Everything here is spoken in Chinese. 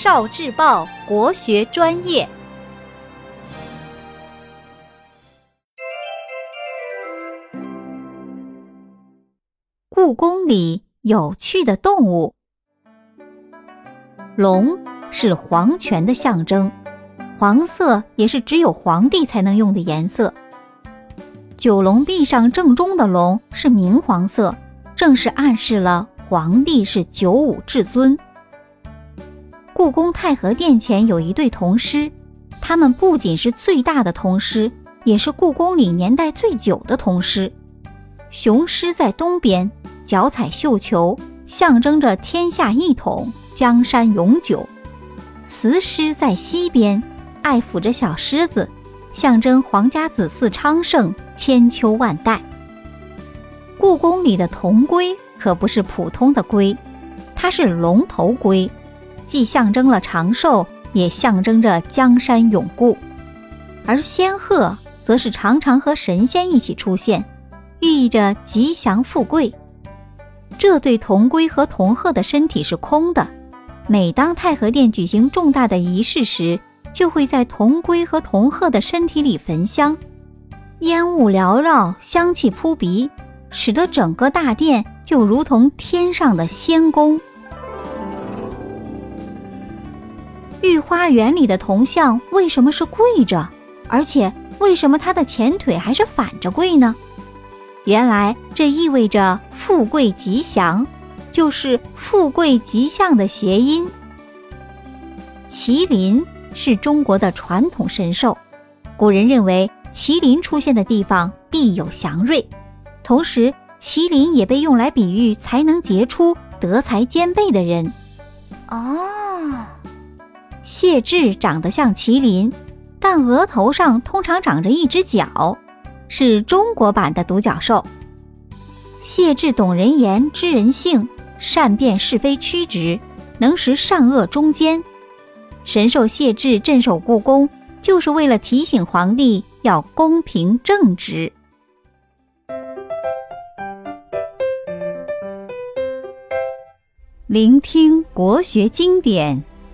少智报国学专业。故宫里有趣的动物，龙是皇权的象征，黄色也是只有皇帝才能用的颜色。九龙壁上正中的龙是明黄色，正是暗示了皇帝是九五至尊。故宫太和殿前有一对铜狮，它们不仅是最大的铜狮，也是故宫里年代最久的铜狮。雄狮在东边，脚踩绣球，象征着天下一统、江山永久；雌狮在西边，爱抚着小狮子，象征皇家子嗣昌盛、千秋万代。故宫里的铜龟可不是普通的龟，它是龙头龟。既象征了长寿，也象征着江山永固，而仙鹤则是常常和神仙一起出现，寓意着吉祥富贵。这对铜龟和铜鹤的身体是空的，每当太和殿举行重大的仪式时，就会在铜龟和铜鹤的身体里焚香，烟雾缭绕，香气扑鼻，使得整个大殿就如同天上的仙宫。御花园里的铜像为什么是跪着？而且为什么它的前腿还是反着跪呢？原来这意味着富贵吉祥，就是富贵吉祥的谐音。麒麟是中国的传统神兽，古人认为麒麟出现的地方必有祥瑞，同时麒麟也被用来比喻才能杰出、德才兼备的人。哦。谢豸长得像麒麟，但额头上通常长着一只角，是中国版的独角兽。谢豸懂人言、知人性，善辨是非曲直，能识善恶忠奸。神兽谢豸镇守故宫，就是为了提醒皇帝要公平正直。聆听国学经典。